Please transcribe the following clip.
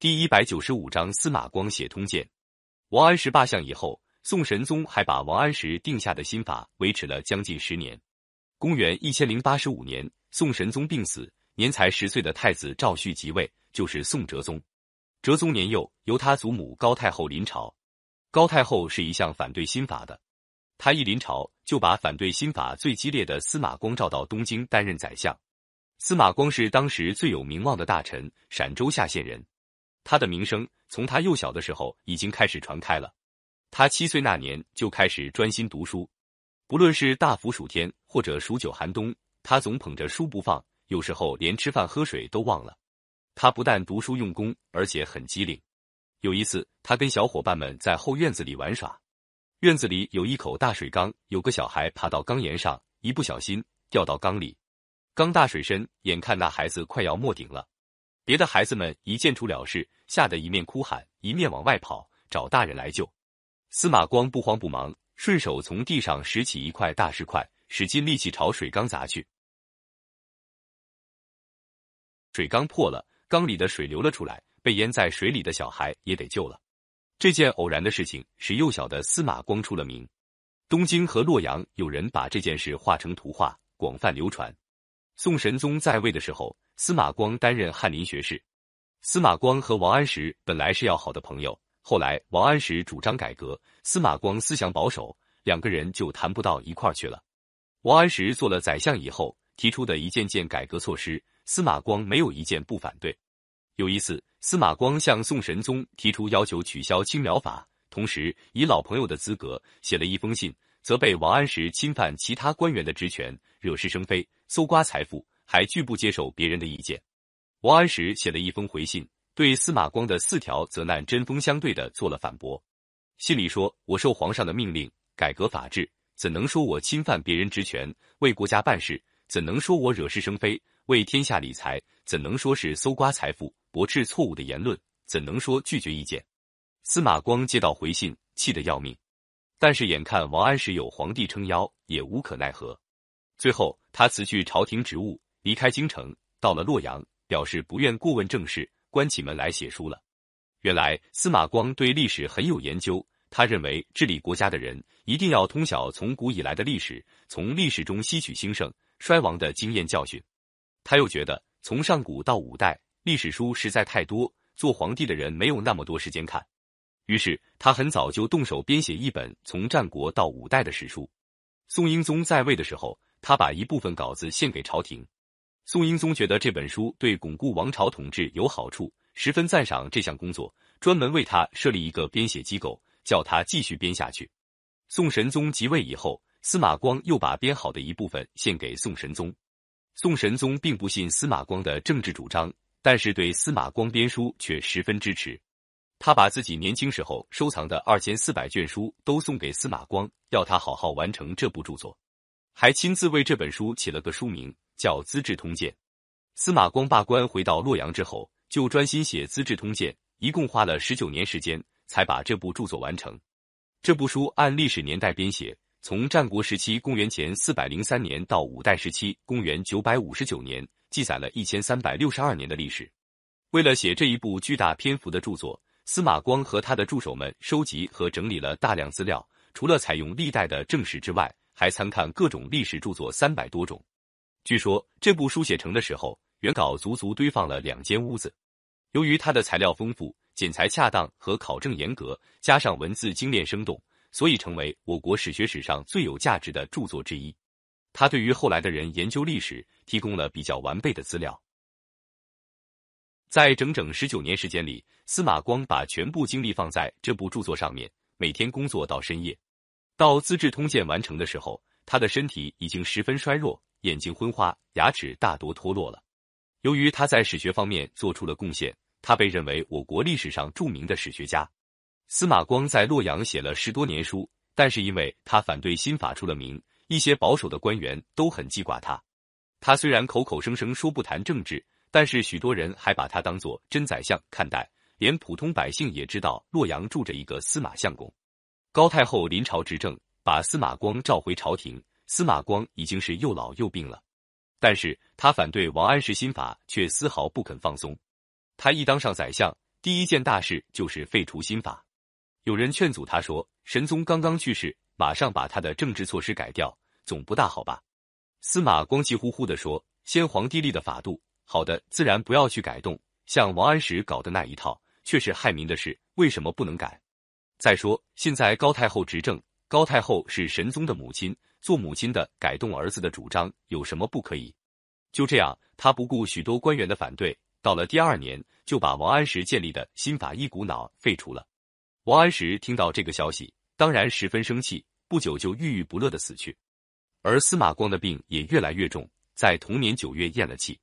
第一百九十五章司马光写通鉴。王安石罢相以后，宋神宗还把王安石定下的新法维持了将近十年。公元一千零八十五年，宋神宗病死，年才十岁的太子赵煦即位，就是宋哲宗。哲宗年幼，由他祖母高太后临朝。高太后是一向反对新法的，他一临朝就把反对新法最激烈的司马光召到东京担任宰相。司马光是当时最有名望的大臣，陕州下县人。他的名声从他幼小的时候已经开始传开了。他七岁那年就开始专心读书，不论是大暑暑天或者数九寒冬，他总捧着书不放，有时候连吃饭喝水都忘了。他不但读书用功，而且很机灵。有一次，他跟小伙伴们在后院子里玩耍，院子里有一口大水缸，有个小孩爬到缸沿上，一不小心掉到缸里。缸大水深，眼看那孩子快要没顶了。别的孩子们一见出了事，吓得一面哭喊，一面往外跑，找大人来救。司马光不慌不忙，顺手从地上拾起一块大石块，使尽力气朝水缸砸去。水缸破了，缸里的水流了出来，被淹在水里的小孩也得救了。这件偶然的事情使幼小的司马光出了名。东京和洛阳有人把这件事画成图画，广泛流传。宋神宗在位的时候，司马光担任翰林学士。司马光和王安石本来是要好的朋友，后来王安石主张改革，司马光思想保守，两个人就谈不到一块儿去了。王安石做了宰相以后，提出的一件件改革措施，司马光没有一件不反对。有一次，司马光向宋神宗提出要求取消青苗法，同时以老朋友的资格写了一封信。责备王安石侵犯其他官员的职权，惹是生非，搜刮财富，还拒不接受别人的意见。王安石写了一封回信，对司马光的四条责难针锋相对的做了反驳。信里说：“我受皇上的命令改革法治，怎能说我侵犯别人职权？为国家办事，怎能说我惹是生非？为天下理财，怎能说是搜刮财富？驳斥错误的言论，怎能说拒绝意见？”司马光接到回信，气得要命。但是眼看王安石有皇帝撑腰，也无可奈何。最后，他辞去朝廷职务，离开京城，到了洛阳，表示不愿过问政事，关起门来写书了。原来司马光对历史很有研究，他认为治理国家的人一定要通晓从古以来的历史，从历史中吸取兴盛、衰亡的经验教训。他又觉得从上古到五代，历史书实在太多，做皇帝的人没有那么多时间看。于是他很早就动手编写一本从战国到五代的史书。宋英宗在位的时候，他把一部分稿子献给朝廷。宋英宗觉得这本书对巩固王朝统治有好处，十分赞赏这项工作，专门为他设立一个编写机构，叫他继续编下去。宋神宗即位以后，司马光又把编好的一部分献给宋神宗。宋神宗并不信司马光的政治主张，但是对司马光编书却十分支持。他把自己年轻时候收藏的二千四百卷书都送给司马光，要他好好完成这部著作，还亲自为这本书起了个书名，叫《资治通鉴》。司马光罢官回到洛阳之后，就专心写《资治通鉴》，一共花了十九年时间才把这部著作完成。这部书按历史年代编写，从战国时期公元前四百零三年到五代时期公元九百五十九年，记载了一千三百六十二年的历史。为了写这一部巨大篇幅的著作。司马光和他的助手们收集和整理了大量资料，除了采用历代的正史之外，还参看各种历史著作三百多种。据说这部书写成的时候，原稿足足堆放了两间屋子。由于它的材料丰富、剪裁恰当和考证严格，加上文字精炼生动，所以成为我国史学史上最有价值的著作之一。它对于后来的人研究历史提供了比较完备的资料。在整整十九年时间里，司马光把全部精力放在这部著作上面，每天工作到深夜。到《资治通鉴》完成的时候，他的身体已经十分衰弱，眼睛昏花，牙齿大多脱落了。由于他在史学方面做出了贡献，他被认为我国历史上著名的史学家。司马光在洛阳写了十多年书，但是因为他反对新法出了名，一些保守的官员都很记挂他。他虽然口口声声说不谈政治。但是许多人还把他当做真宰相看待，连普通百姓也知道洛阳住着一个司马相公。高太后临朝执政，把司马光召回朝廷。司马光已经是又老又病了，但是他反对王安石新法，却丝毫不肯放松。他一当上宰相，第一件大事就是废除新法。有人劝阻他说：“神宗刚刚去世，马上把他的政治措施改掉，总不大好吧？”司马光气呼呼地说：“先皇帝立的法度，好的自然不要去改动。像王安石搞的那一套，却是害民的事，为什么不能改？再说现在高太后执政，高太后是神宗的母亲，做母亲的改动儿子的主张，有什么不可以？”就这样，他不顾许多官员的反对，到了第二年，就把王安石建立的新法一股脑废除了。王安石听到这个消息，当然十分生气，不久就郁郁不乐的死去。而司马光的病也越来越重，在同年九月咽了气。